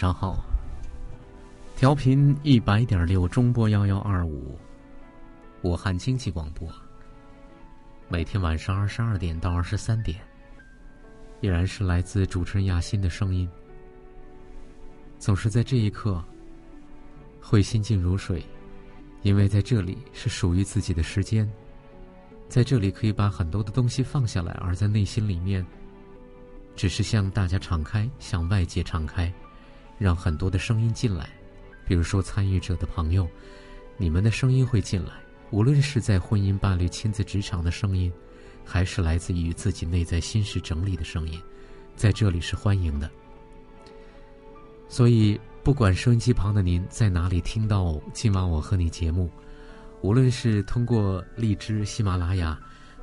上好。调频一百点六，中波幺幺二五，武汉经济广播。每天晚上二十二点到二十三点，依然是来自主持人亚欣的声音。总是在这一刻，会心静如水，因为在这里是属于自己的时间，在这里可以把很多的东西放下来，而在内心里面。只是向大家敞开，向外界敞开，让很多的声音进来。比如说，参与者的朋友，你们的声音会进来。无论是在婚姻、伴侣、亲子、职场的声音，还是来自于自己内在心事整理的声音，在这里是欢迎的。所以，不管收音机旁的您在哪里听到今晚我和你节目，无论是通过荔枝、喜马拉雅，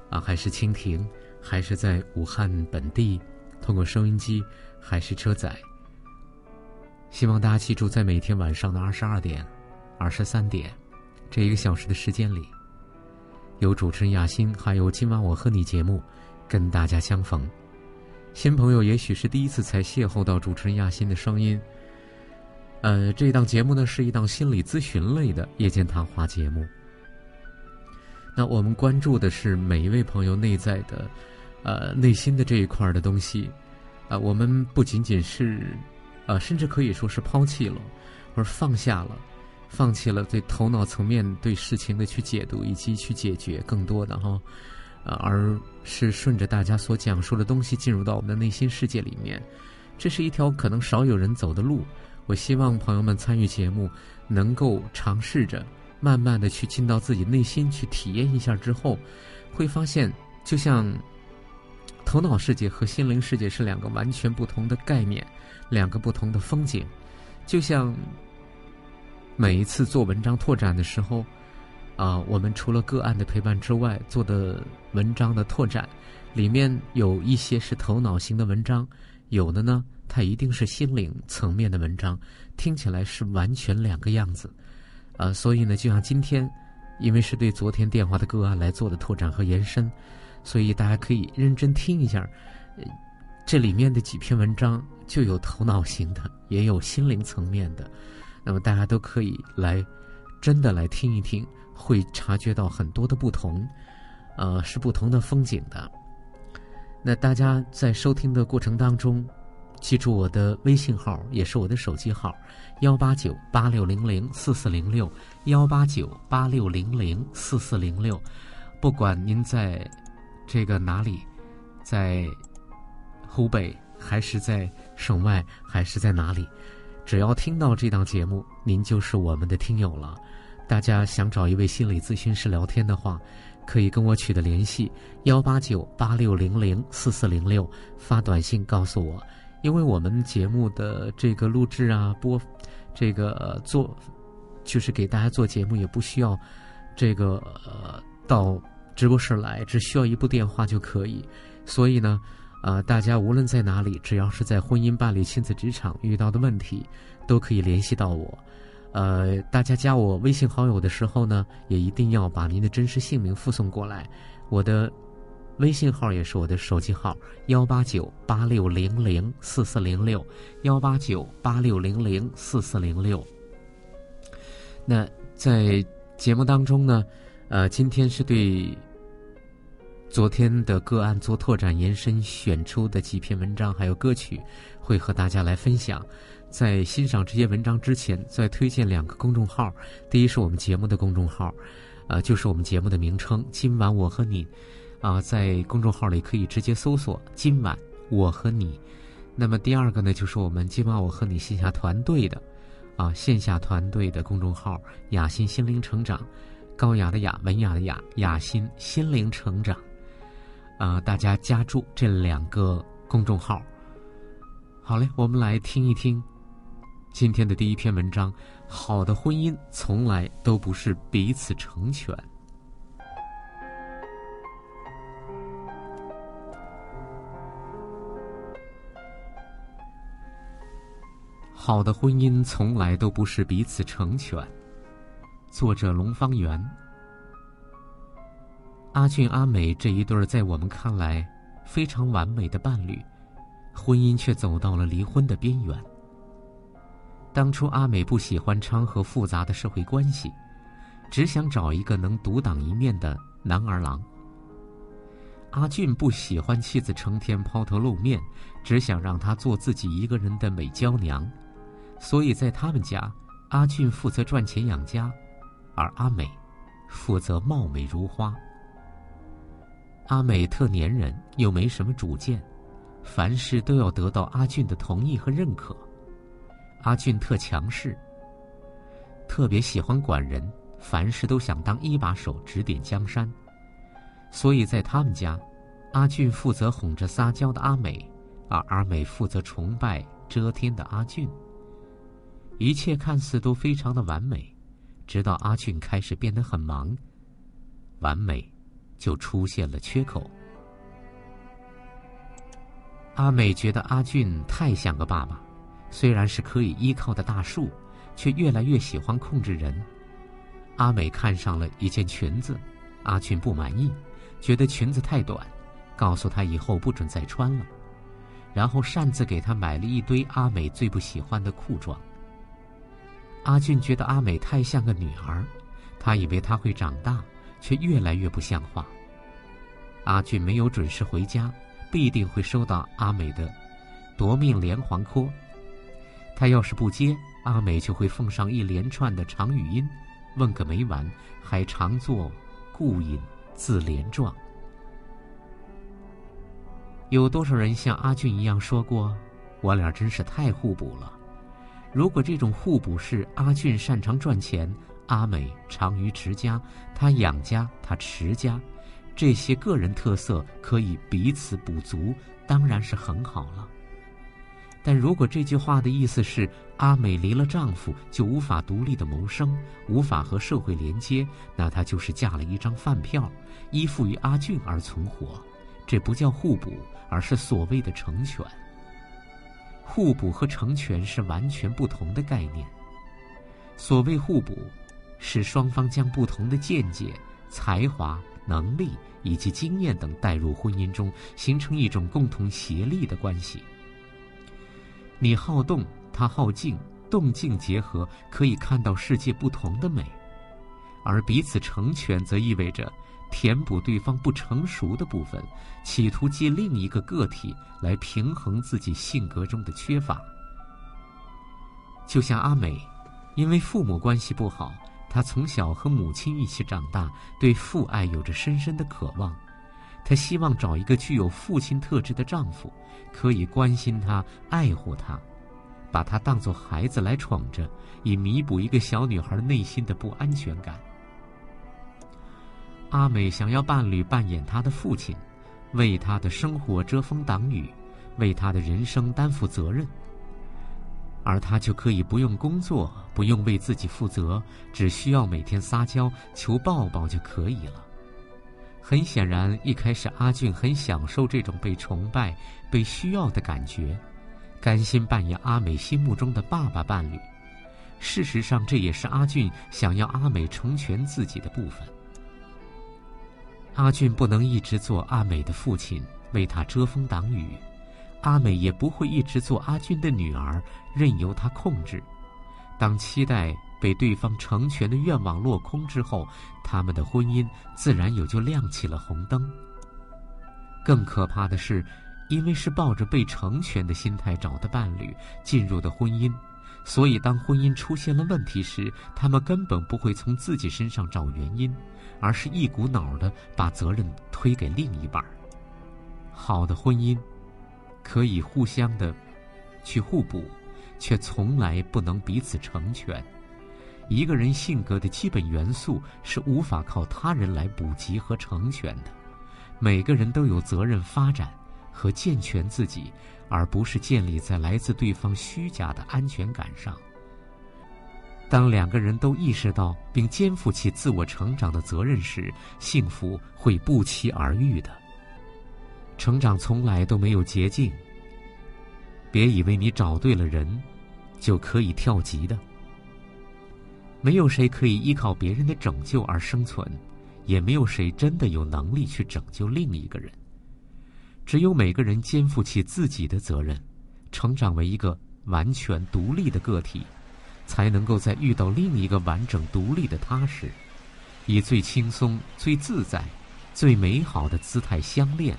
啊，还是蜻蜓，还是在武汉本地。通过收音机还是车载，希望大家记住，在每天晚上的二十二点、二十三点这一个小时的时间里，有主持人雅欣，还有今晚我和你节目跟大家相逢。新朋友也许是第一次才邂逅到主持人亚欣的声音。呃，这档节目呢是一档心理咨询类的夜间谈话节目。那我们关注的是每一位朋友内在的。呃，内心的这一块的东西，啊，我们不仅仅是，呃，甚至可以说是抛弃了，而放下了，放弃了对头脑层面对事情的去解读以及去解决更多的哈，啊，而是顺着大家所讲述的东西进入到我们的内心世界里面，这是一条可能少有人走的路。我希望朋友们参与节目，能够尝试着慢慢的去进到自己内心去体验一下之后，会发现就像。头脑世界和心灵世界是两个完全不同的概念，两个不同的风景。就像每一次做文章拓展的时候，啊，我们除了个案的陪伴之外，做的文章的拓展，里面有一些是头脑型的文章，有的呢，它一定是心灵层面的文章，听起来是完全两个样子。啊，所以呢，就像今天，因为是对昨天电话的个案来做的拓展和延伸。所以大家可以认真听一下，这里面的几篇文章就有头脑型的，也有心灵层面的。那么大家都可以来真的来听一听，会察觉到很多的不同，呃，是不同的风景的。那大家在收听的过程当中，记住我的微信号，也是我的手机号：幺八九八六零零四四零六，幺八九八六零零四四零六。不管您在。这个哪里，在湖北还是在省外还是在哪里？只要听到这档节目，您就是我们的听友了。大家想找一位心理咨询师聊天的话，可以跟我取得联系：幺八九八六零零四四零六，发短信告诉我。因为我们节目的这个录制啊，播这个做，就是给大家做节目，也不需要这个呃到。直播室来只需要一部电话就可以，所以呢，呃，大家无论在哪里，只要是在婚姻、伴侣、亲子、职场遇到的问题，都可以联系到我。呃，大家加我微信好友的时候呢，也一定要把您的真实姓名附送过来。我的微信号也是我的手机号：幺八九八六零零四四零六，幺八九八六零零四四零六。那在节目当中呢，呃，今天是对。昨天的个案做拓展延伸选出的几篇文章还有歌曲，会和大家来分享。在欣赏这些文章之前，再推荐两个公众号。第一是我们节目的公众号，呃，就是我们节目的名称“今晚我和你”，啊，在公众号里可以直接搜索“今晚我和你”。那么第二个呢，就是我们“今晚我和你”线下团队的，啊，线下团队的公众号“雅欣心灵成长”，高雅的雅，文雅的雅，雅欣心灵成长。啊，大家加注这两个公众号。好嘞，我们来听一听今天的第一篇文章。好的婚姻从来都不是彼此成全。好的婚姻从来都不是彼此成全。作者：龙方圆。阿俊、阿美这一对在我们看来非常完美的伴侣，婚姻却走到了离婚的边缘。当初阿美不喜欢昌和复杂的社会关系，只想找一个能独当一面的男儿郎。阿俊不喜欢妻子成天抛头露面，只想让她做自己一个人的美娇娘，所以在他们家，阿俊负责赚钱养家，而阿美负责貌美如花。阿美特粘人，又没什么主见，凡事都要得到阿俊的同意和认可。阿俊特强势，特别喜欢管人，凡事都想当一把手指点江山。所以在他们家，阿俊负责哄着撒娇的阿美，而阿美负责崇拜遮天的阿俊。一切看似都非常的完美，直到阿俊开始变得很忙，完美。就出现了缺口。阿美觉得阿俊太像个爸爸，虽然是可以依靠的大树，却越来越喜欢控制人。阿美看上了一件裙子，阿俊不满意，觉得裙子太短，告诉他以后不准再穿了，然后擅自给他买了一堆阿美最不喜欢的裤装。阿俊觉得阿美太像个女儿，他以为她会长大。却越来越不像话。阿俊没有准时回家，必定会收到阿美的夺命连环 call。他要是不接，阿美就会奉上一连串的长语音，问个没完，还常做顾引自怜状。有多少人像阿俊一样说过：“我俩真是太互补了。”如果这种互补是阿俊擅长赚钱。阿美长于持家，他养家，他持家，这些个人特色可以彼此补足，当然是很好了。但如果这句话的意思是阿美离了丈夫就无法独立的谋生，无法和社会连接，那她就是嫁了一张饭票，依附于阿俊而存活。这不叫互补，而是所谓的成全。互补和成全是完全不同的概念。所谓互补。使双方将不同的见解、才华、能力以及经验等带入婚姻中，形成一种共同协力的关系。你好动，他好静，动静结合，可以看到世界不同的美；而彼此成全，则意味着填补对方不成熟的部分，企图借另一个个体来平衡自己性格中的缺乏。就像阿美，因为父母关系不好。她从小和母亲一起长大，对父爱有着深深的渴望。她希望找一个具有父亲特质的丈夫，可以关心她、爱护她，把她当作孩子来宠着，以弥补一个小女孩内心的不安全感。阿美想要伴侣扮演她的父亲，为她的生活遮风挡雨，为她的人生担负责任。而他就可以不用工作，不用为自己负责，只需要每天撒娇求抱抱就可以了。很显然，一开始阿俊很享受这种被崇拜、被需要的感觉，甘心扮演阿美心目中的爸爸伴侣。事实上，这也是阿俊想要阿美成全自己的部分。阿俊不能一直做阿美的父亲，为她遮风挡雨。阿美也不会一直做阿俊的女儿，任由他控制。当期待被对方成全的愿望落空之后，他们的婚姻自然也就亮起了红灯。更可怕的是，因为是抱着被成全的心态找的伴侣进入的婚姻，所以当婚姻出现了问题时，他们根本不会从自己身上找原因，而是一股脑的把责任推给另一半。好的婚姻，可以互相的去互补，却从来不能彼此成全。一个人性格的基本元素是无法靠他人来补给和成全的。每个人都有责任发展和健全自己，而不是建立在来自对方虚假的安全感上。当两个人都意识到并肩负起自我成长的责任时，幸福会不期而遇的。成长从来都没有捷径。别以为你找对了人，就可以跳级的。没有谁可以依靠别人的拯救而生存。也没有谁真的有能力去拯救另一个人。只有每个人肩负起自己的责任，成长为一个完全独立的个体，才能够在遇到另一个完整独立的他时，以最轻松、最自在、最美好的姿态相恋、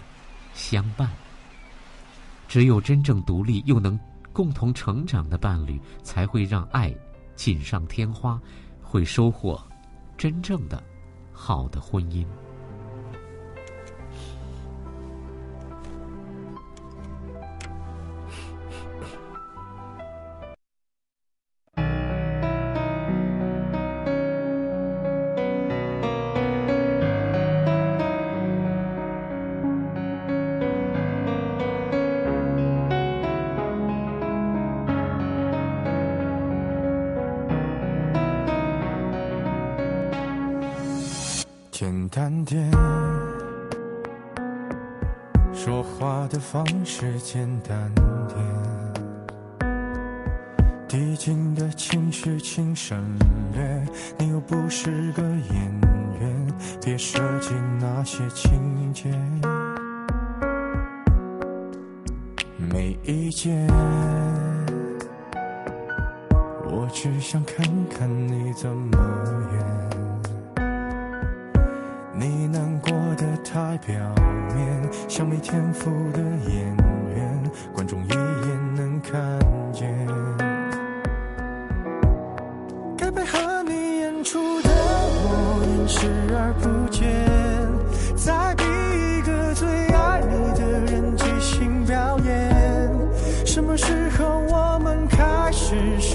相伴。只有真正独立又能共同成长的伴侣，才会让爱锦上添花，会收获真正的。好的婚姻。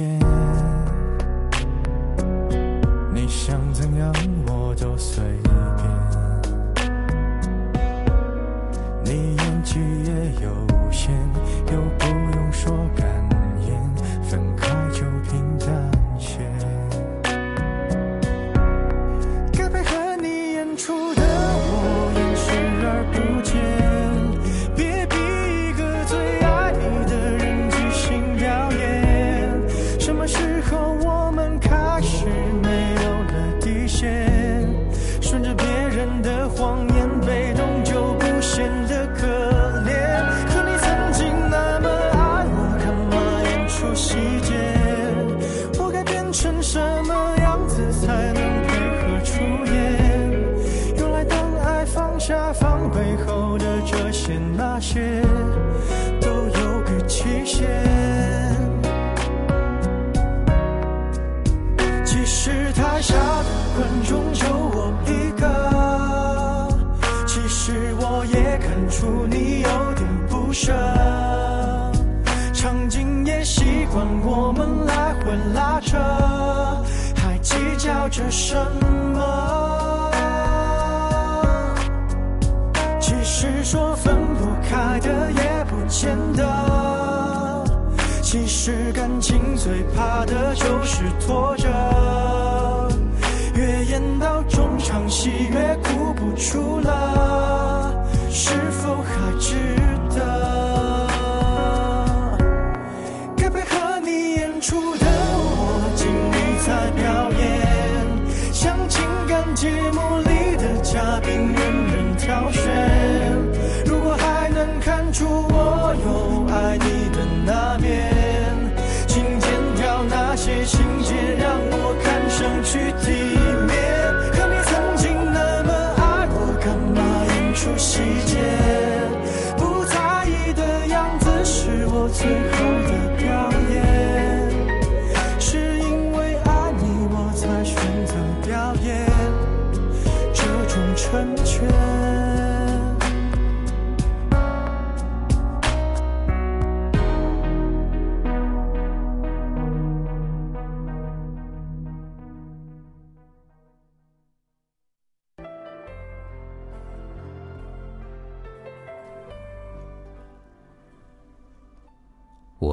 没着什么。其实说分不开的也不见得。其实感情最怕的就是拖着，越演到中场戏越哭不出了，是否还值得？该配合你演出的我，尽力在表。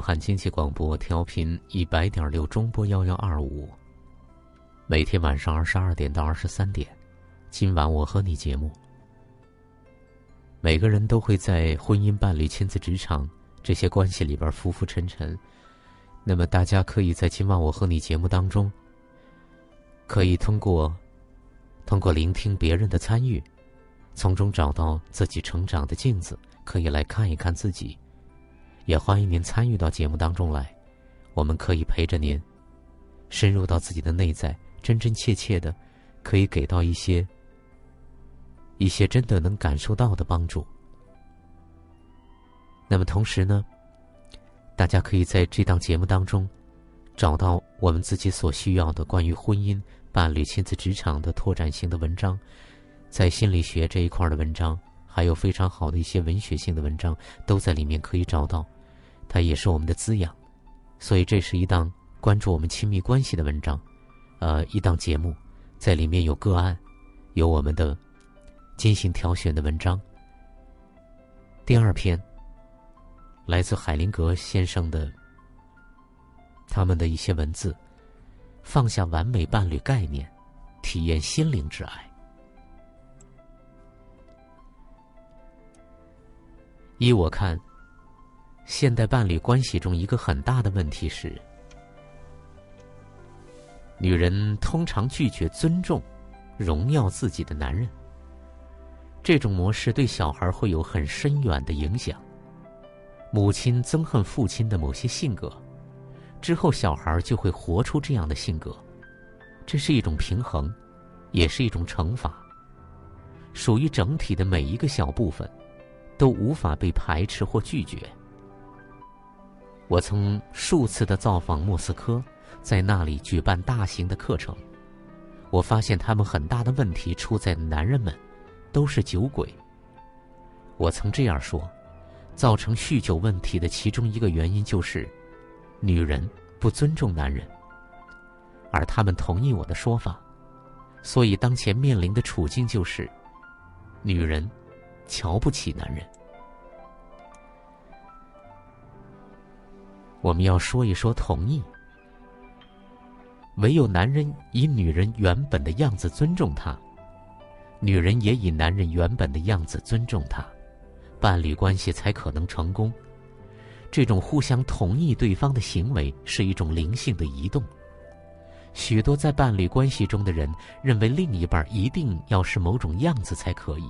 汉经济广播调频一百点六中波幺幺二五。每天晚上二十二点到二十三点，今晚我和你节目。每个人都会在婚姻、伴侣、亲子、职场这些关系里边浮浮沉沉。那么，大家可以在今晚我和你节目当中，可以通过通过聆听别人的参与，从中找到自己成长的镜子，可以来看一看自己。也欢迎您参与到节目当中来，我们可以陪着您，深入到自己的内在，真真切切的，可以给到一些一些真的能感受到的帮助。那么同时呢，大家可以在这档节目当中，找到我们自己所需要的关于婚姻、伴侣、亲子、职场的拓展性的文章，在心理学这一块的文章，还有非常好的一些文学性的文章，都在里面可以找到。它也是我们的滋养，所以这是一档关注我们亲密关系的文章，呃，一档节目，在里面有个案，有我们的精心挑选的文章。第二篇来自海灵格先生的他们的一些文字，放下完美伴侣概念，体验心灵之爱。依我看。现代伴侣关系中一个很大的问题是，女人通常拒绝尊重、荣耀自己的男人。这种模式对小孩会有很深远的影响。母亲憎恨父亲的某些性格，之后小孩就会活出这样的性格。这是一种平衡，也是一种惩罚。属于整体的每一个小部分，都无法被排斥或拒绝。我曾数次的造访莫斯科，在那里举办大型的课程。我发现他们很大的问题出在男人们都是酒鬼。我曾这样说：造成酗酒问题的其中一个原因就是女人不尊重男人，而他们同意我的说法。所以当前面临的处境就是女人瞧不起男人。我们要说一说同意。唯有男人以女人原本的样子尊重她，女人也以男人原本的样子尊重他，伴侣关系才可能成功。这种互相同意对方的行为是一种灵性的移动。许多在伴侣关系中的人认为另一半一定要是某种样子才可以，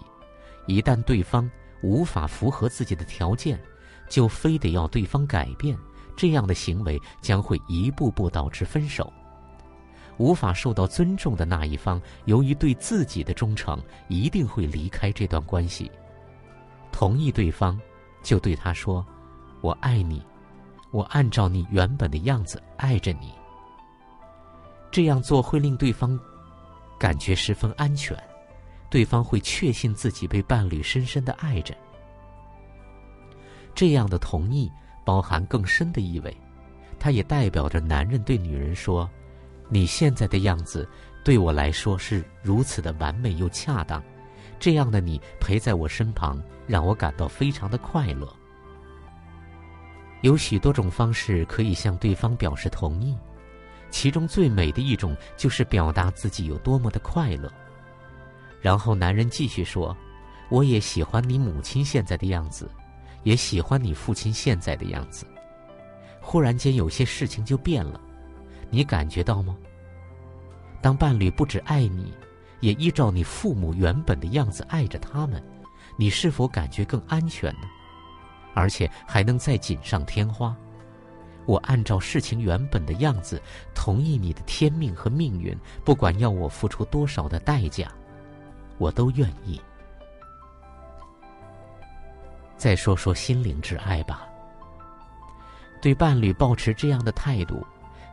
一旦对方无法符合自己的条件，就非得要对方改变。这样的行为将会一步步导致分手。无法受到尊重的那一方，由于对自己的忠诚，一定会离开这段关系。同意对方，就对他说：“我爱你，我按照你原本的样子爱着你。”这样做会令对方感觉十分安全，对方会确信自己被伴侣深深的爱着。这样的同意。包含更深的意味，它也代表着男人对女人说：“你现在的样子对我来说是如此的完美又恰当，这样的你陪在我身旁，让我感到非常的快乐。”有许多种方式可以向对方表示同意，其中最美的一种就是表达自己有多么的快乐。然后男人继续说：“我也喜欢你母亲现在的样子。”也喜欢你父亲现在的样子。忽然间，有些事情就变了，你感觉到吗？当伴侣不止爱你，也依照你父母原本的样子爱着他们，你是否感觉更安全呢？而且还能再锦上添花。我按照事情原本的样子，同意你的天命和命运，不管要我付出多少的代价，我都愿意。再说说心灵之爱吧。对伴侣保持这样的态度，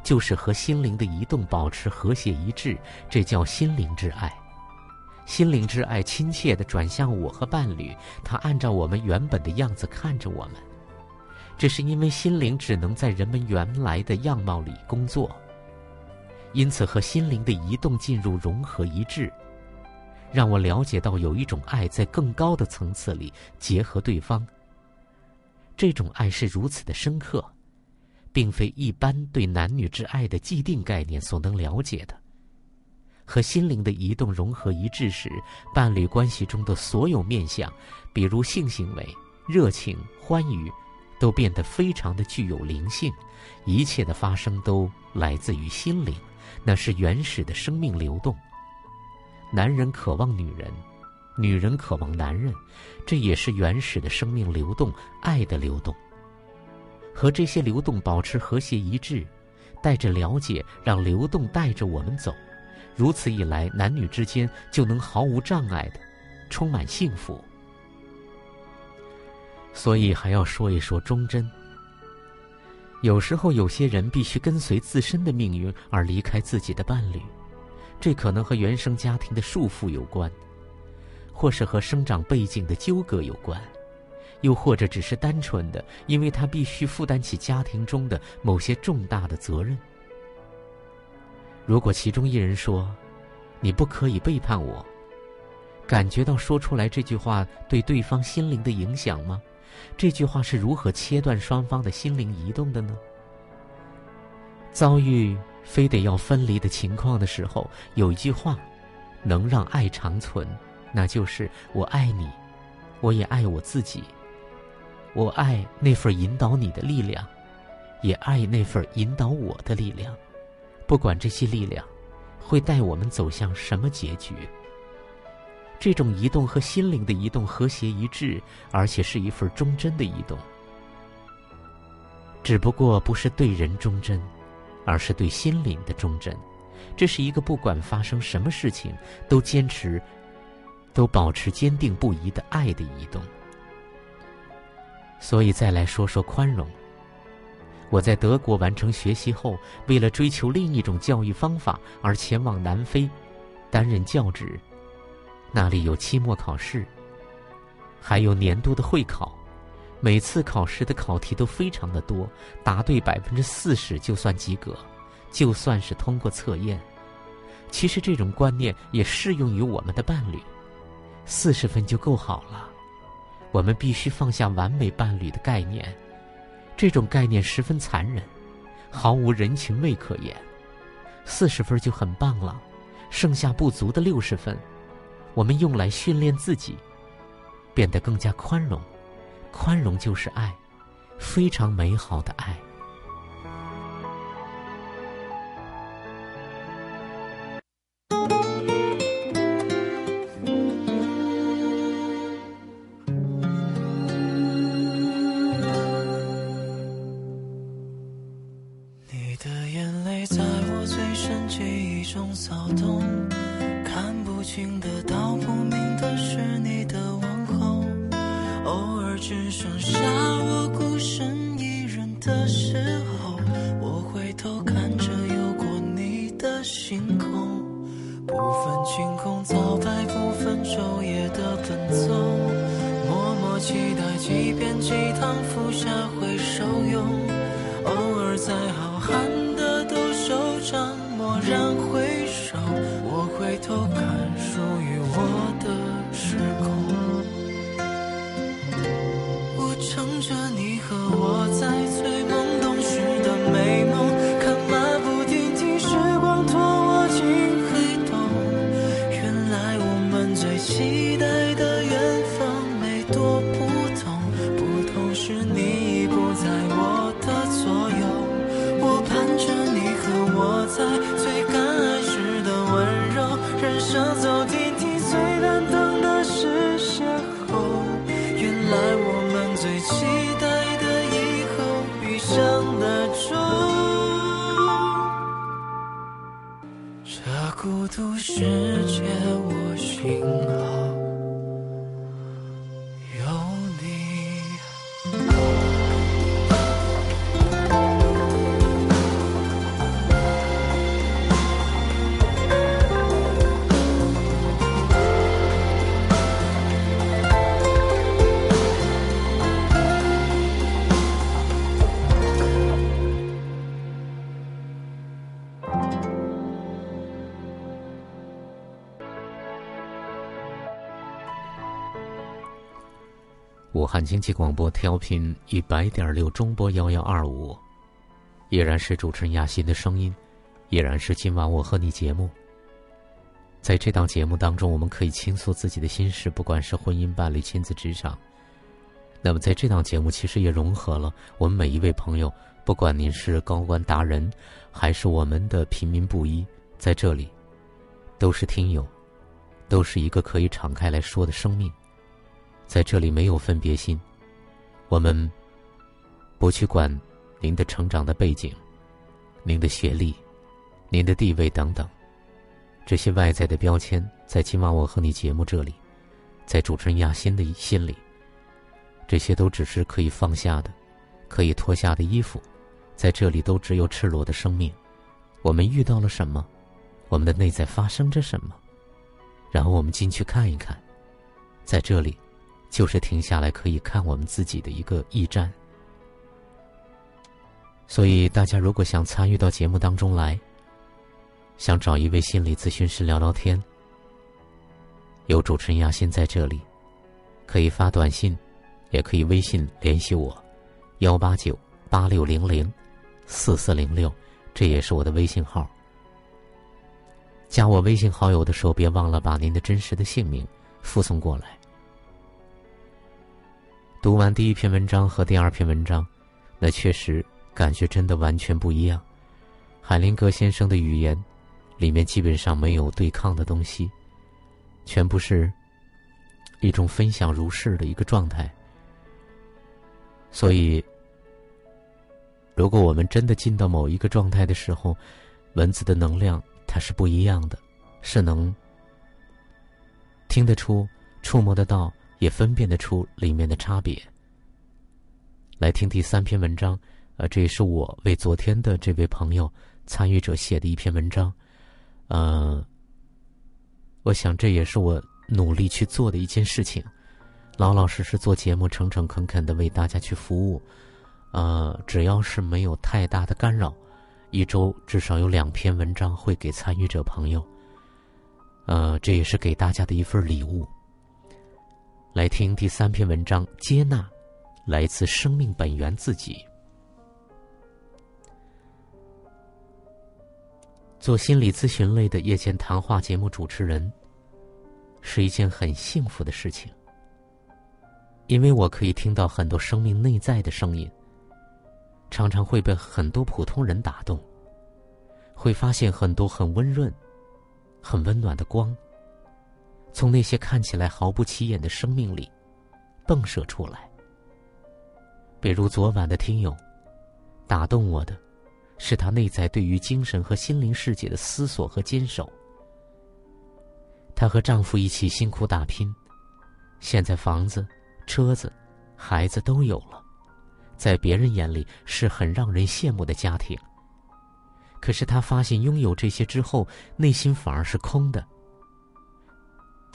就是和心灵的移动保持和谐一致，这叫心灵之爱。心灵之爱亲切的转向我和伴侣，他按照我们原本的样子看着我们。这是因为心灵只能在人们原来的样貌里工作，因此和心灵的移动进入融合一致，让我了解到有一种爱在更高的层次里结合对方。这种爱是如此的深刻。并非一般对男女之爱的既定概念所能了解的。和心灵的移动融合一致时，伴侣关系中的所有面相，比如性行为、热情、欢愉，都变得非常的具有灵性。一切的发生都来自于心灵，那是原始的生命流动。男人渴望女人，女人渴望男人，这也是原始的生命流动，爱的流动。和这些流动保持和谐一致，带着了解，让流动带着我们走，如此一来，男女之间就能毫无障碍的，充满幸福。所以还要说一说忠贞。有时候有些人必须跟随自身的命运而离开自己的伴侣，这可能和原生家庭的束缚有关，或是和生长背景的纠葛有关。又或者只是单纯的，因为他必须负担起家庭中的某些重大的责任。如果其中一人说：“你不可以背叛我”，感觉到说出来这句话对对方心灵的影响吗？这句话是如何切断双方的心灵移动的呢？遭遇非得要分离的情况的时候，有一句话能让爱长存，那就是“我爱你，我也爱我自己”。我爱那份引导你的力量，也爱那份引导我的力量。不管这些力量会带我们走向什么结局，这种移动和心灵的移动和谐一致，而且是一份忠贞的移动。只不过不是对人忠贞，而是对心灵的忠贞。这是一个不管发生什么事情都坚持、都保持坚定不移的爱的移动。所以再来说说宽容。我在德国完成学习后，为了追求另一种教育方法而前往南非，担任教职。那里有期末考试，还有年度的会考。每次考试的考题都非常的多，答对百分之四十就算及格，就算是通过测验。其实这种观念也适用于我们的伴侣，四十分就够好了。我们必须放下完美伴侣的概念，这种概念十分残忍，毫无人情味可言。四十分就很棒了，剩下不足的六十分，我们用来训练自己，变得更加宽容。宽容就是爱，非常美好的爱。经济广播调频一百点六中波幺幺二五，依然是主持人亚欣的声音，依然是今晚我和你节目。在这档节目当中，我们可以倾诉自己的心事，不管是婚姻、伴侣、亲子、职场。那么，在这档节目其实也融合了我们每一位朋友，不管您是高官达人，还是我们的平民布衣，在这里，都是听友，都是一个可以敞开来说的生命。在这里没有分别心，我们不去管您的成长的背景、您的学历、您的地位等等这些外在的标签，在今晚我和你节目这里，在主持人亚欣的心里，这些都只是可以放下的、可以脱下的衣服，在这里都只有赤裸的生命。我们遇到了什么？我们的内在发生着什么？然后我们进去看一看，在这里。就是停下来可以看我们自己的一个驿站，所以大家如果想参与到节目当中来，想找一位心理咨询师聊聊天，有主持人亚欣在这里，可以发短信，也可以微信联系我，幺八九八六零零四四零六，这也是我的微信号。加我微信好友的时候，别忘了把您的真实的姓名附送过来。读完第一篇文章和第二篇文章，那确实感觉真的完全不一样。海林格先生的语言，里面基本上没有对抗的东西，全部是一种分享如是的一个状态。所以，如果我们真的进到某一个状态的时候，文字的能量它是不一样的，是能听得出、触摸得到。也分辨得出里面的差别。来听第三篇文章，呃，这也是我为昨天的这位朋友参与者写的一篇文章，呃，我想这也是我努力去做的一件事情，老老实实做节目，诚诚恳恳的为大家去服务，呃，只要是没有太大的干扰，一周至少有两篇文章会给参与者朋友，呃，这也是给大家的一份礼物。来听第三篇文章，接纳来自生命本源自己。做心理咨询类的夜间谈话节目主持人，是一件很幸福的事情，因为我可以听到很多生命内在的声音，常常会被很多普通人打动，会发现很多很温润、很温暖的光。从那些看起来毫不起眼的生命里，迸射出来。比如昨晚的听友，打动我的，是他内在对于精神和心灵世界的思索和坚守。她和丈夫一起辛苦打拼，现在房子、车子、孩子都有了，在别人眼里是很让人羡慕的家庭。可是她发现，拥有这些之后，内心反而是空的。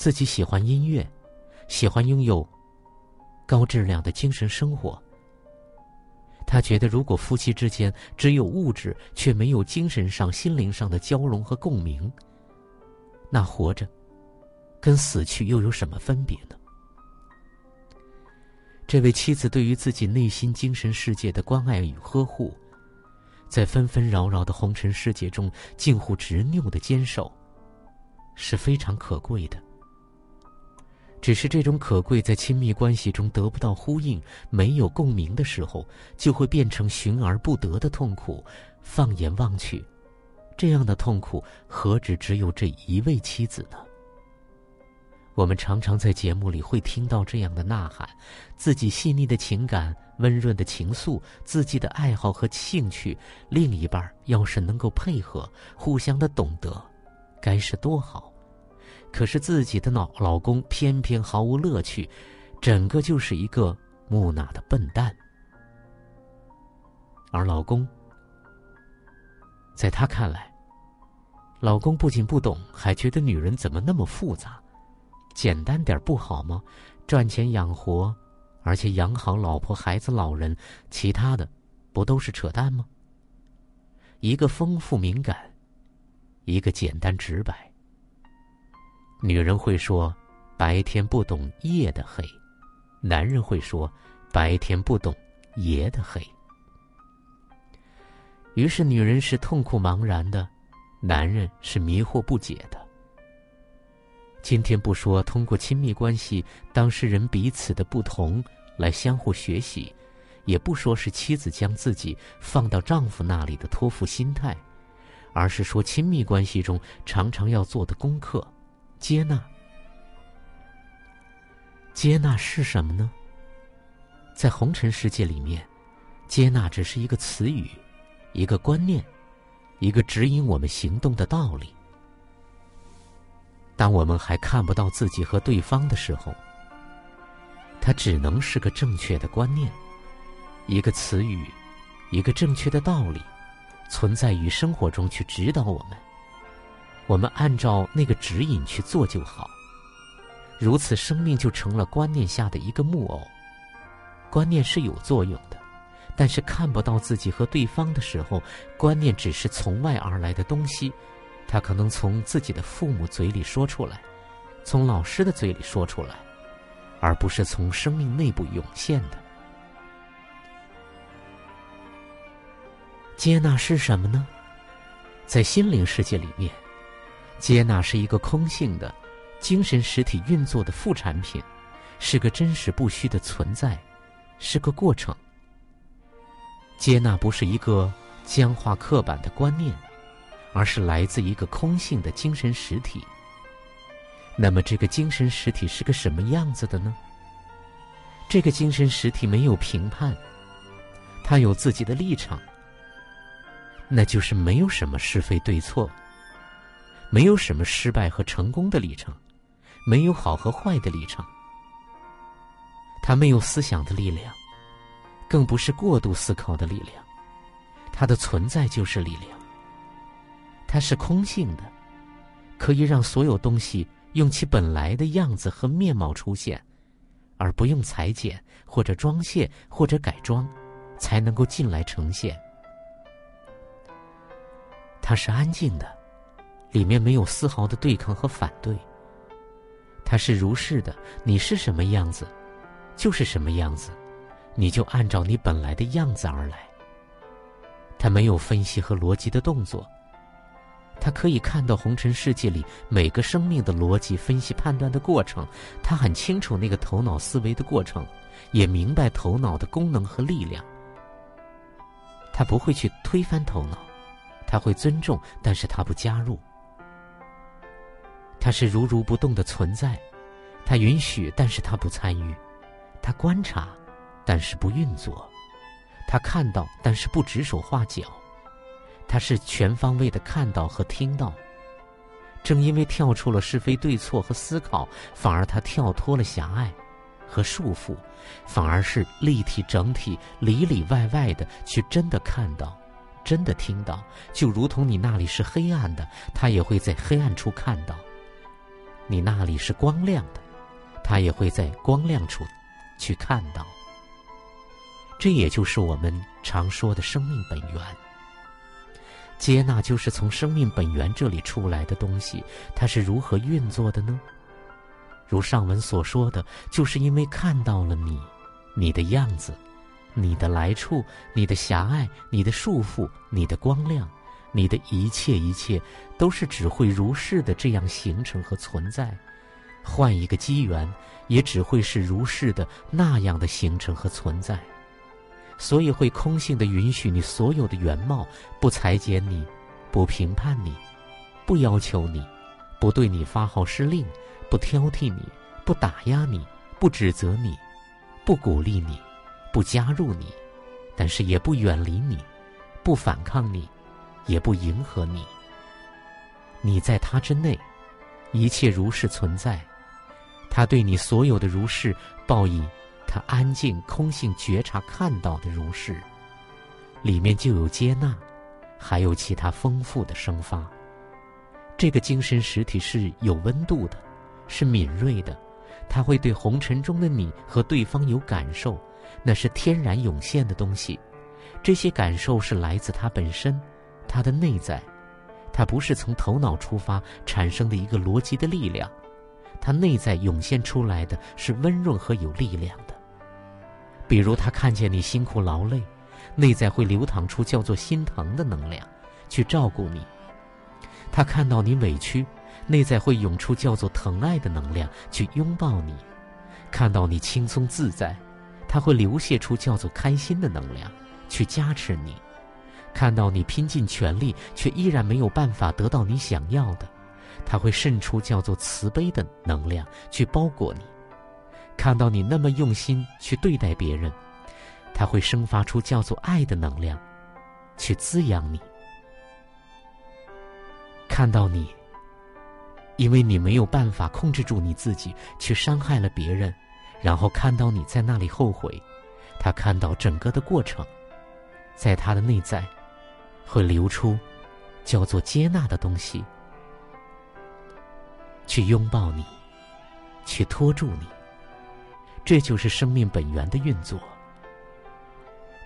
自己喜欢音乐，喜欢拥有高质量的精神生活。他觉得，如果夫妻之间只有物质，却没有精神上、心灵上的交融和共鸣，那活着跟死去又有什么分别呢？这位妻子对于自己内心精神世界的关爱与呵护，在纷纷扰扰的红尘世界中近乎执拗的坚守，是非常可贵的。只是这种可贵，在亲密关系中得不到呼应、没有共鸣的时候，就会变成寻而不得的痛苦。放眼望去，这样的痛苦何止只有这一位妻子呢？我们常常在节目里会听到这样的呐喊：自己细腻的情感、温润的情愫、自己的爱好和兴趣，另一半要是能够配合、互相的懂得，该是多好。可是自己的老老公偏偏毫无乐趣，整个就是一个木讷的笨蛋。而老公，在他看来，老公不仅不懂，还觉得女人怎么那么复杂？简单点不好吗？赚钱养活，而且养好老婆孩子老人，其他的不都是扯淡吗？一个丰富敏感，一个简单直白。女人会说：“白天不懂夜的黑。”男人会说：“白天不懂夜的黑。”于是，女人是痛苦茫然的，男人是迷惑不解的。今天不说通过亲密关系，当事人彼此的不同来相互学习，也不说是妻子将自己放到丈夫那里的托付心态，而是说亲密关系中常常要做的功课。接纳，接纳是什么呢？在红尘世界里面，接纳只是一个词语，一个观念，一个指引我们行动的道理。当我们还看不到自己和对方的时候，它只能是个正确的观念，一个词语，一个正确的道理，存在于生活中去指导我们。我们按照那个指引去做就好。如此，生命就成了观念下的一个木偶。观念是有作用的，但是看不到自己和对方的时候，观念只是从外而来的东西，它可能从自己的父母嘴里说出来，从老师的嘴里说出来，而不是从生命内部涌现的。接纳是什么呢？在心灵世界里面。接纳是一个空性的、精神实体运作的副产品，是个真实不虚的存在，是个过程。接纳不是一个僵化刻板的观念，而是来自一个空性的精神实体。那么，这个精神实体是个什么样子的呢？这个精神实体没有评判，它有自己的立场，那就是没有什么是非对错。没有什么失败和成功的历程，没有好和坏的历程。他没有思想的力量，更不是过度思考的力量。它的存在就是力量。它是空性的，可以让所有东西用其本来的样子和面貌出现，而不用裁剪或者装卸或者改装，才能够进来呈现。它是安静的。里面没有丝毫的对抗和反对。他是如是的，你是什么样子，就是什么样子，你就按照你本来的样子而来。他没有分析和逻辑的动作，他可以看到红尘世界里每个生命的逻辑分析判断的过程，他很清楚那个头脑思维的过程，也明白头脑的功能和力量。他不会去推翻头脑，他会尊重，但是他不加入。它是如如不动的存在，它允许，但是它不参与；它观察，但是不运作；它看到，但是不指手画脚；它是全方位的看到和听到。正因为跳出了是非对错和思考，反而它跳脱了狭隘和束缚，反而是立体整体里里外外的去真的看到，真的听到。就如同你那里是黑暗的，它也会在黑暗处看到。你那里是光亮的，他也会在光亮处去看到。这也就是我们常说的生命本源。接纳就是从生命本源这里出来的东西，它是如何运作的呢？如上文所说的，就是因为看到了你，你的样子，你的来处，你的狭隘，你的束缚，你的光亮。你的一切一切，都是只会如是的这样形成和存在。换一个机缘，也只会是如是的那样的形成和存在。所以会空性的允许你所有的原貌，不裁剪你，不评判你，不要求你，不对你发号施令，不挑剔你，不打压你，不指责你，不鼓励你，不加入你，但是也不远离你，不反抗你。也不迎合你，你在他之内，一切如是存在。他对你所有的如是报以他安静、空性觉察看到的如是，里面就有接纳，还有其他丰富的生发。这个精神实体是有温度的，是敏锐的，它会对红尘中的你和对方有感受，那是天然涌现的东西。这些感受是来自他本身，他的内在，它不是从头脑出发产生的一个逻辑的力量，他内在涌现出来的是温润和有力量的。比如他看见你辛苦劳累，内在会流淌出叫做心疼的能量，去照顾你；他看到你委屈，内在会涌出叫做疼爱的能量，去拥抱你；看到你轻松自在，他会流泻出叫做开心的能量。去加持你，看到你拼尽全力，却依然没有办法得到你想要的，他会渗出叫做慈悲的能量去包裹你；看到你那么用心去对待别人，他会生发出叫做爱的能量，去滋养你；看到你，因为你没有办法控制住你自己，去伤害了别人，然后看到你在那里后悔，他看到整个的过程。在他的内在，会流出叫做接纳的东西，去拥抱你，去托住你。这就是生命本源的运作。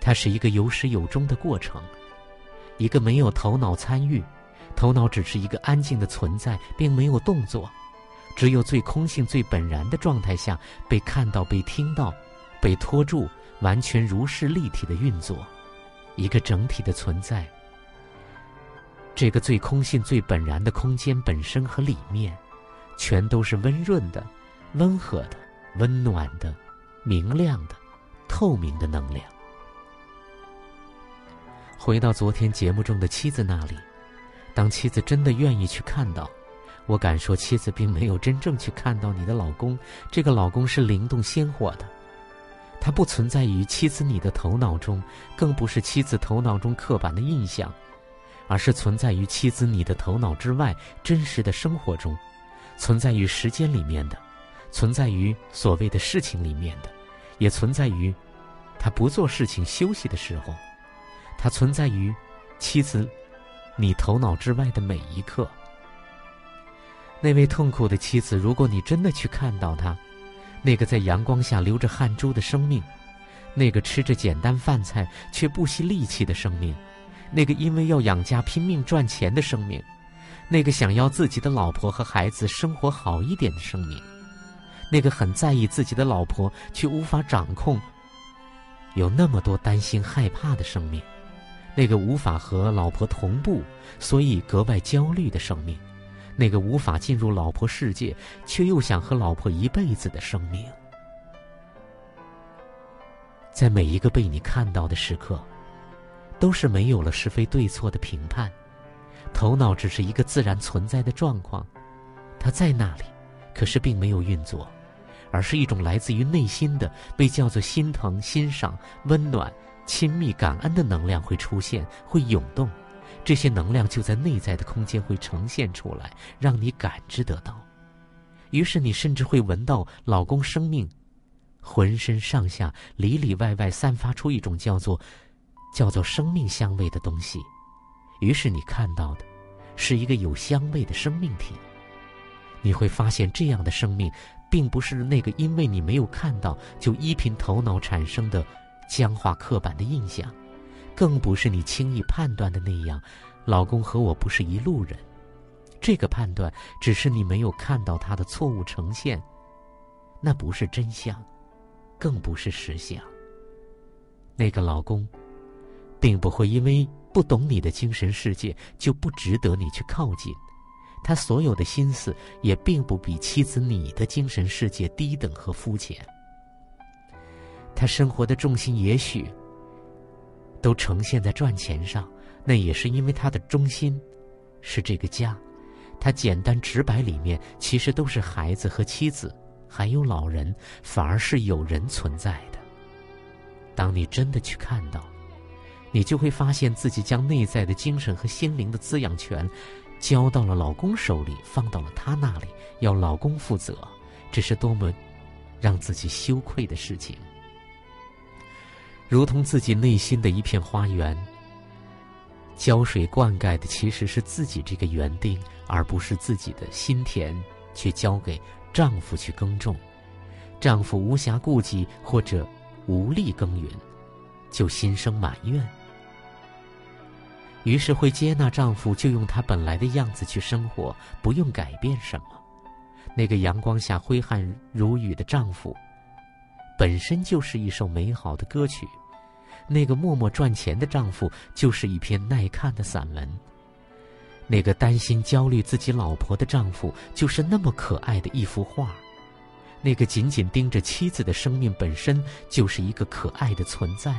它是一个有始有终的过程，一个没有头脑参与，头脑只是一个安静的存在，并没有动作，只有最空性、最本然的状态下被看到、被听到、被托住，完全如是立体的运作。一个整体的存在，这个最空性、最本然的空间本身和里面，全都是温润的、温和的、温暖的、明亮的、透明的能量。回到昨天节目中的妻子那里，当妻子真的愿意去看到，我敢说，妻子并没有真正去看到你的老公。这个老公是灵动鲜活的。他不存在于妻子你的头脑中，更不是妻子头脑中刻板的印象，而是存在于妻子你的头脑之外真实的生活中，存在于时间里面的，存在于所谓的事情里面的，也存在于他不做事情休息的时候，他存在于妻子你头脑之外的每一刻。那位痛苦的妻子，如果你真的去看到他。那个在阳光下流着汗珠的生命，那个吃着简单饭菜却不惜力气的生命，那个因为要养家拼命赚钱的生命，那个想要自己的老婆和孩子生活好一点的生命，那个很在意自己的老婆却无法掌控，有那么多担心害怕的生命，那个无法和老婆同步，所以格外焦虑的生命。那个无法进入老婆世界，却又想和老婆一辈子的生命，在每一个被你看到的时刻，都是没有了是非对错的评判，头脑只是一个自然存在的状况，它在那里，可是并没有运作，而是一种来自于内心的被叫做心疼、欣赏、温暖、亲密、感恩的能量会出现，会涌动。这些能量就在内在的空间会呈现出来，让你感知得到。于是你甚至会闻到老公生命，浑身上下里里外外散发出一种叫做叫做生命香味的东西。于是你看到的，是一个有香味的生命体。你会发现，这样的生命，并不是那个因为你没有看到就依凭头脑产生的僵化刻板的印象。更不是你轻易判断的那样，老公和我不是一路人。这个判断只是你没有看到他的错误呈现，那不是真相，更不是实相。那个老公，并不会因为不懂你的精神世界就不值得你去靠近，他所有的心思也并不比妻子你的精神世界低等和肤浅。他生活的重心也许。都呈现在赚钱上，那也是因为他的中心是这个家。他简单直白里面其实都是孩子和妻子，还有老人，反而是有人存在的。当你真的去看到，你就会发现自己将内在的精神和心灵的滋养权交到了老公手里，放到了他那里，要老公负责，这是多么让自己羞愧的事情。如同自己内心的一片花园，浇水灌溉的其实是自己这个园丁，而不是自己的心田，却交给丈夫去耕种。丈夫无暇顾及或者无力耕耘，就心生埋怨。于是会接纳丈夫，就用他本来的样子去生活，不用改变什么。那个阳光下挥汗如雨的丈夫，本身就是一首美好的歌曲；那个默默赚钱的丈夫，就是一篇耐看的散文；那个担心焦虑自己老婆的丈夫，就是那么可爱的一幅画；那个紧紧盯着妻子的生命，本身就是一个可爱的存在。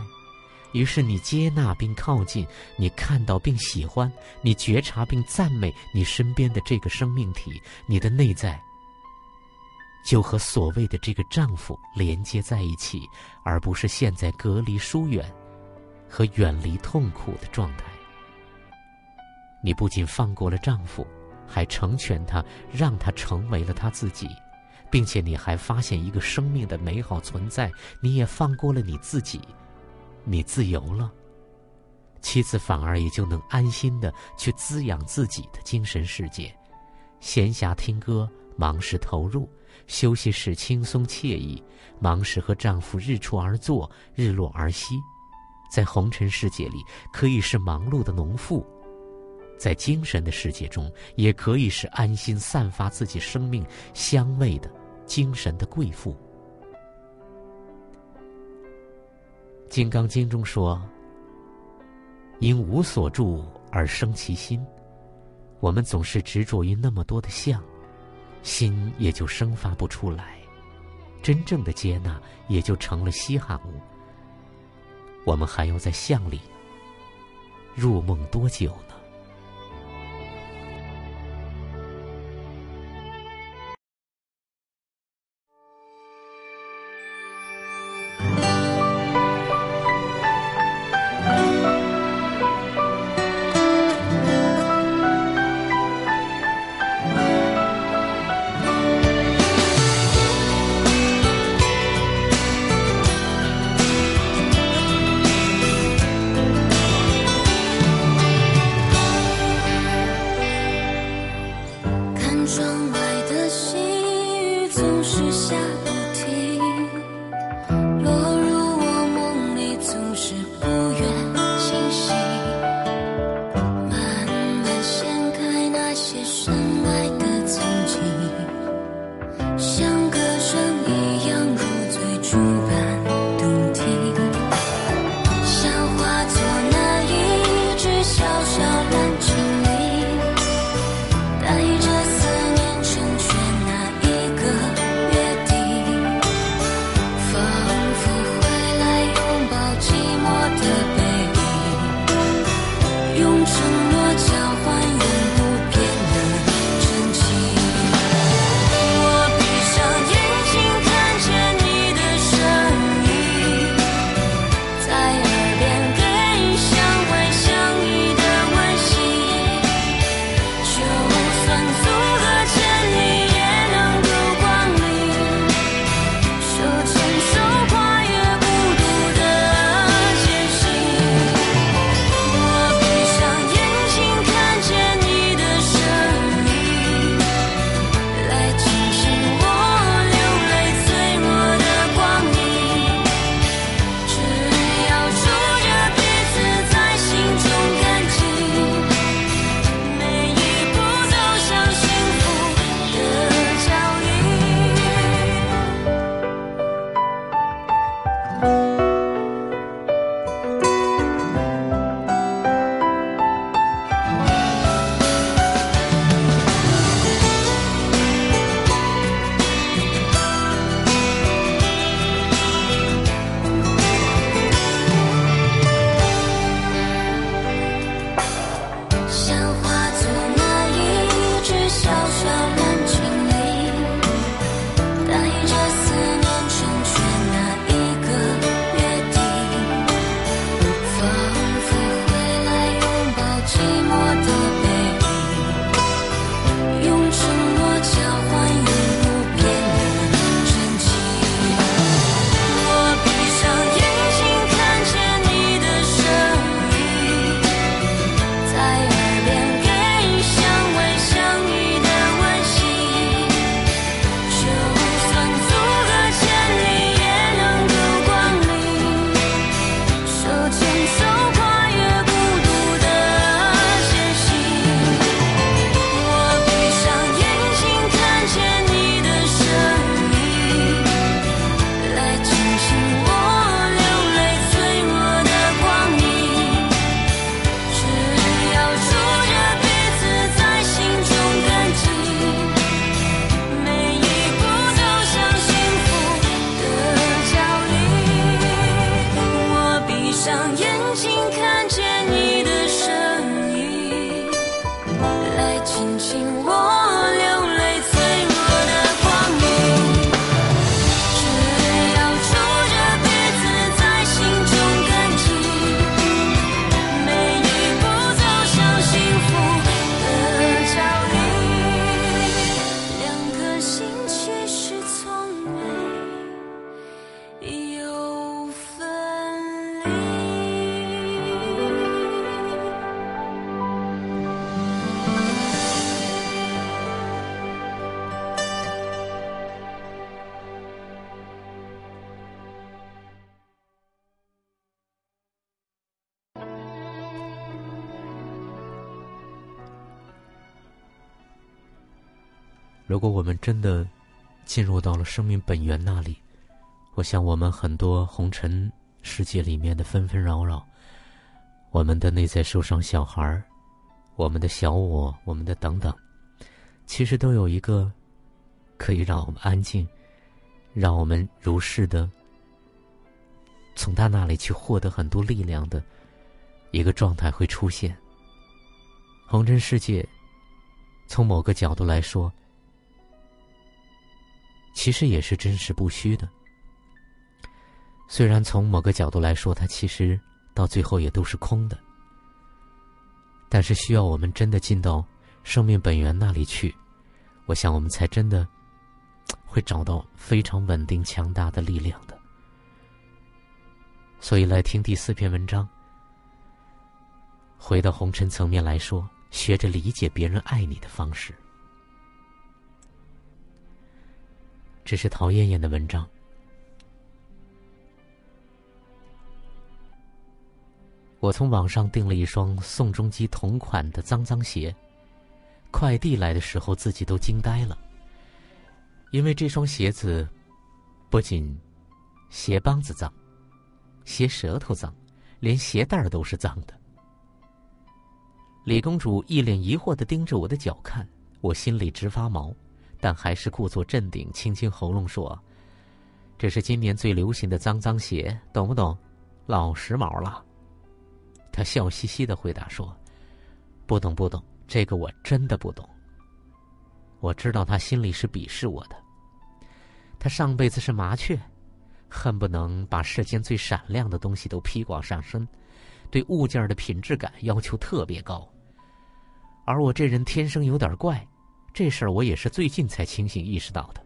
于是你接纳并靠近，你看到并喜欢，你觉察并赞美你身边的这个生命体，你的内在就和所谓的这个丈夫连接在一起，而不是现在隔离疏远和远离痛苦的状态。你不仅放过了丈夫，还成全他，让他成为了他自己，并且你还发现一个生命的美好存在，你也放过了你自己。你自由了，妻子反而也就能安心的去滋养自己的精神世界。闲暇听歌，忙时投入；休息时轻松惬意，忙时和丈夫日出而作，日落而息。在红尘世界里，可以是忙碌的农妇；在精神的世界中，也可以是安心散发自己生命香味的精神的贵妇。《金刚经》中说：“因无所住而生其心。”我们总是执着于那么多的相，心也就生发不出来，真正的接纳也就成了稀罕物。我们还要在相里入梦多久呢？真的进入到了生命本源那里，我想我们很多红尘世界里面的纷纷扰扰，我们的内在受伤小孩，我们的小我，我们的等等，其实都有一个可以让我们安静，让我们如是的从他那里去获得很多力量的一个状态会出现。红尘世界，从某个角度来说，其实也是真实不虚的。虽然从某个角度来说，它其实到最后也都是空的，但是需要我们真的进到生命本源那里去，我想我们才真的会找到非常稳定、强大的力量的。所以，来听第四篇文章，回到红尘层面来说。学着理解别人爱你的方式。这是陶艳艳的文章。我从网上订了一双宋仲基同款的脏脏鞋，快递来的时候自己都惊呆了，因为这双鞋子不仅鞋帮子脏，鞋舌头脏，连鞋带儿都是脏的。李公主一脸疑惑的盯着我的脚看，我心里直发毛，但还是故作镇定，清清喉咙说：“这是今年最流行的脏脏鞋，懂不懂？老时髦了。”他笑嘻嘻的回答说：“不懂不懂，这个我真的不懂。”我知道他心里是鄙视我的。他上辈子是麻雀，恨不能把世间最闪亮的东西都披挂上身，对物件的品质感要求特别高。而我这人天生有点怪，这事儿我也是最近才清醒意识到的。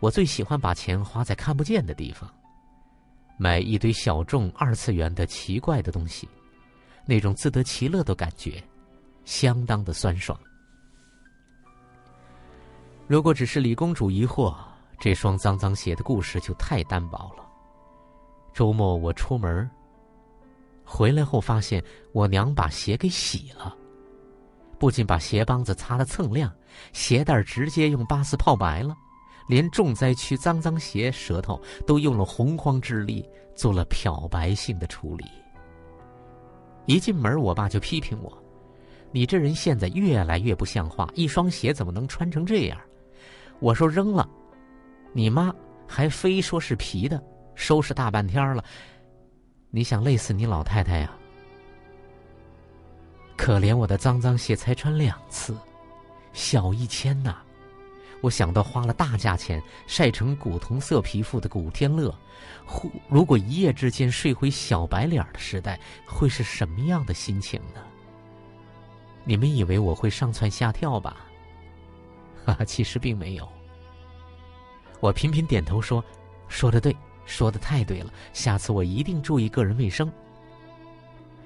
我最喜欢把钱花在看不见的地方，买一堆小众二次元的奇怪的东西，那种自得其乐的感觉，相当的酸爽。如果只是李公主疑惑，这双脏脏鞋的故事就太单薄了。周末我出门，回来后发现我娘把鞋给洗了。不仅把鞋帮子擦得锃亮，鞋带直接用八四泡白了，连重灾区脏脏鞋舌头都用了洪荒之力做了漂白性的处理。一进门，我爸就批评我：“你这人现在越来越不像话，一双鞋怎么能穿成这样？”我说：“扔了。”你妈还非说是皮的，收拾大半天了，你想累死你老太太呀？可怜我的脏脏鞋才穿两次，小一千呐！我想到花了大价钱晒成古铜色皮肤的古天乐，如果一夜之间睡回小白脸的时代，会是什么样的心情呢？你们以为我会上蹿下跳吧？哈 哈，其实并没有。我频频点头说：“说的对，说的太对了，下次我一定注意个人卫生。”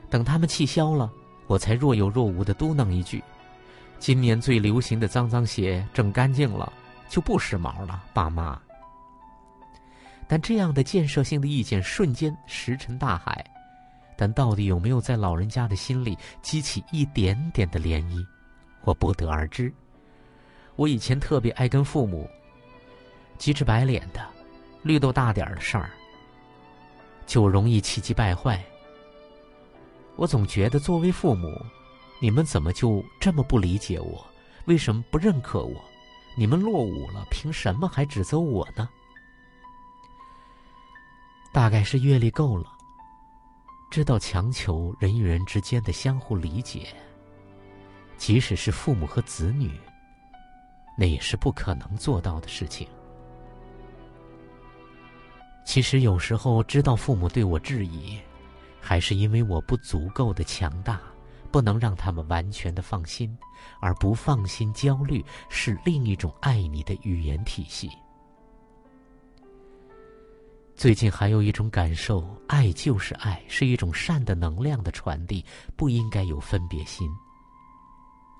等他们气消了。我才若有若无的嘟囔一句：“今年最流行的脏脏鞋整干净了，就不时髦了，爸妈。”但这样的建设性的意见瞬间石沉大海，但到底有没有在老人家的心里激起一点点的涟漪，我不得而知。我以前特别爱跟父母急赤白脸的，绿豆大点儿的事儿，就容易气急败坏。我总觉得，作为父母，你们怎么就这么不理解我？为什么不认可我？你们落伍了，凭什么还指责我呢？大概是阅历够了，知道强求人与人之间的相互理解，即使是父母和子女，那也是不可能做到的事情。其实有时候知道父母对我质疑。还是因为我不足够的强大，不能让他们完全的放心，而不放心、焦虑是另一种爱你的语言体系。最近还有一种感受，爱就是爱，是一种善的能量的传递，不应该有分别心。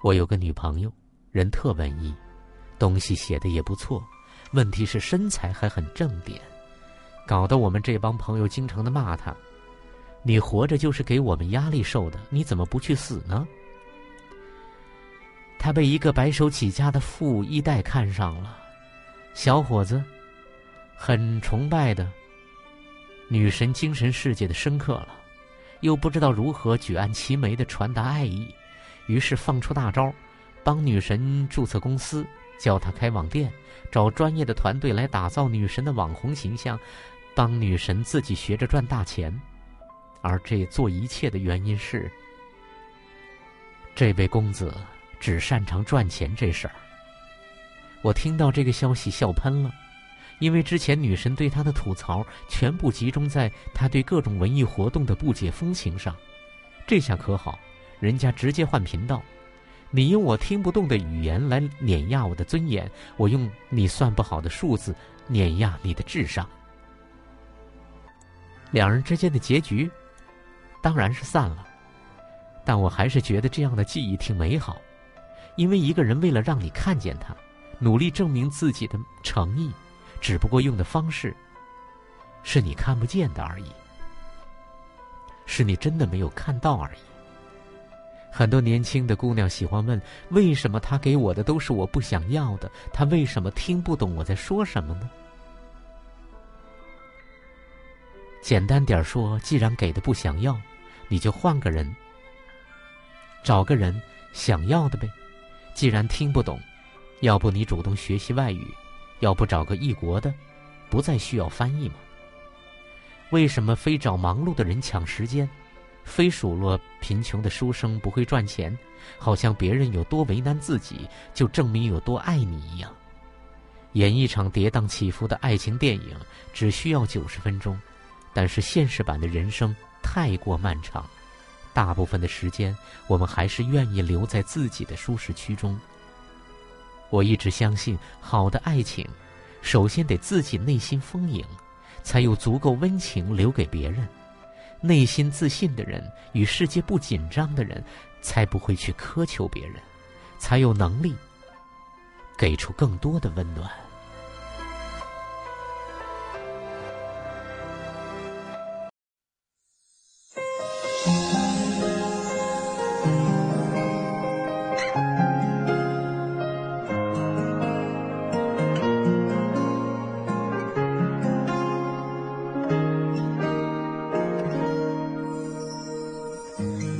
我有个女朋友，人特文艺，东西写的也不错，问题是身材还很正点，搞得我们这帮朋友经常的骂她。你活着就是给我们压力受的，你怎么不去死呢？他被一个白手起家的富一代看上了，小伙子，很崇拜的女神精神世界的深刻了，又不知道如何举案齐眉的传达爱意，于是放出大招，帮女神注册公司，教她开网店，找专业的团队来打造女神的网红形象，帮女神自己学着赚大钱，而这做一切的原因是，这位公子。只擅长赚钱这事儿，我听到这个消息笑喷了，因为之前女神对他的吐槽全部集中在他对各种文艺活动的不解风情上，这下可好，人家直接换频道，你用我听不懂的语言来碾压我的尊严，我用你算不好的数字碾压你的智商，两人之间的结局当然是散了，但我还是觉得这样的记忆挺美好。因为一个人为了让你看见他，努力证明自己的诚意，只不过用的方式是你看不见的而已，是你真的没有看到而已。很多年轻的姑娘喜欢问：为什么他给我的都是我不想要的？他为什么听不懂我在说什么呢？简单点说，既然给的不想要，你就换个人，找个人想要的呗。既然听不懂，要不你主动学习外语，要不找个异国的，不再需要翻译吗？为什么非找忙碌的人抢时间，非数落贫穷的书生不会赚钱？好像别人有多为难自己，就证明有多爱你一样。演一场跌宕起伏的爱情电影只需要九十分钟，但是现实版的人生太过漫长。大部分的时间，我们还是愿意留在自己的舒适区中。我一直相信，好的爱情，首先得自己内心丰盈，才有足够温情留给别人。内心自信的人，与世界不紧张的人，才不会去苛求别人，才有能力给出更多的温暖。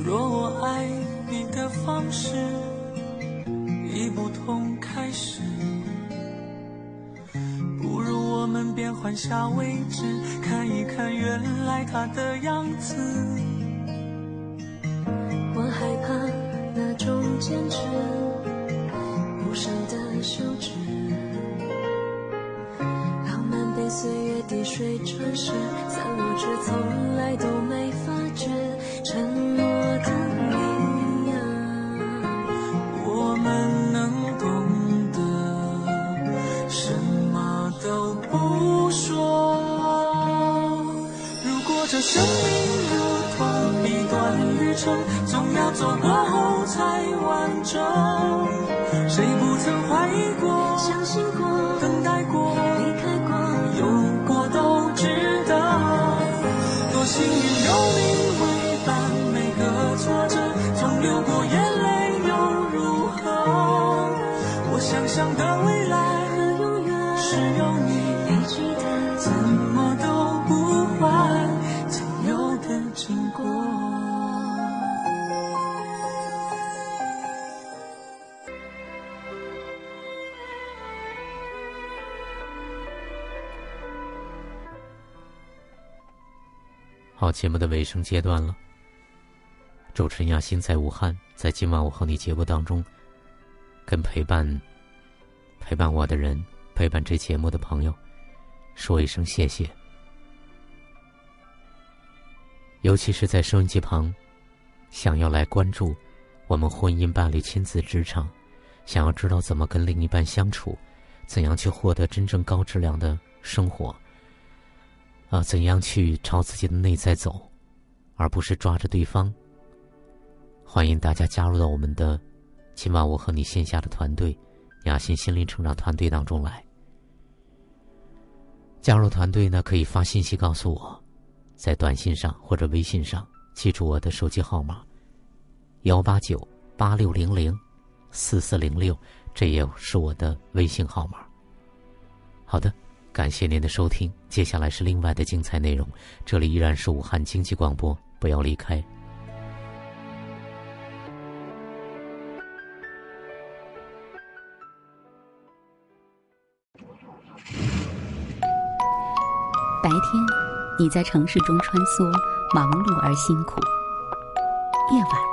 若我爱你的方式已不同，开始不如我们变换下位置，看一看原来他的样子。节目的尾声阶段了。主持人亚欣在武汉，在今晚我和你节目当中，跟陪伴陪伴我的人，陪伴这节目的朋友。说一声谢谢，尤其是在收音机旁，想要来关注我们婚姻、伴侣、亲子、职场，想要知道怎么跟另一半相处，怎样去获得真正高质量的生活，啊，怎样去朝自己的内在走，而不是抓着对方。欢迎大家加入到我们的今晚我和你线下的团队雅欣心灵成长团队当中来。加入团队呢，可以发信息告诉我，在短信上或者微信上，记住我的手机号码：幺八九八六零零四四零六，这也是我的微信号码。好的，感谢您的收听，接下来是另外的精彩内容。这里依然是武汉经济广播，不要离开。白天，你在城市中穿梭，忙碌而辛苦；夜晚，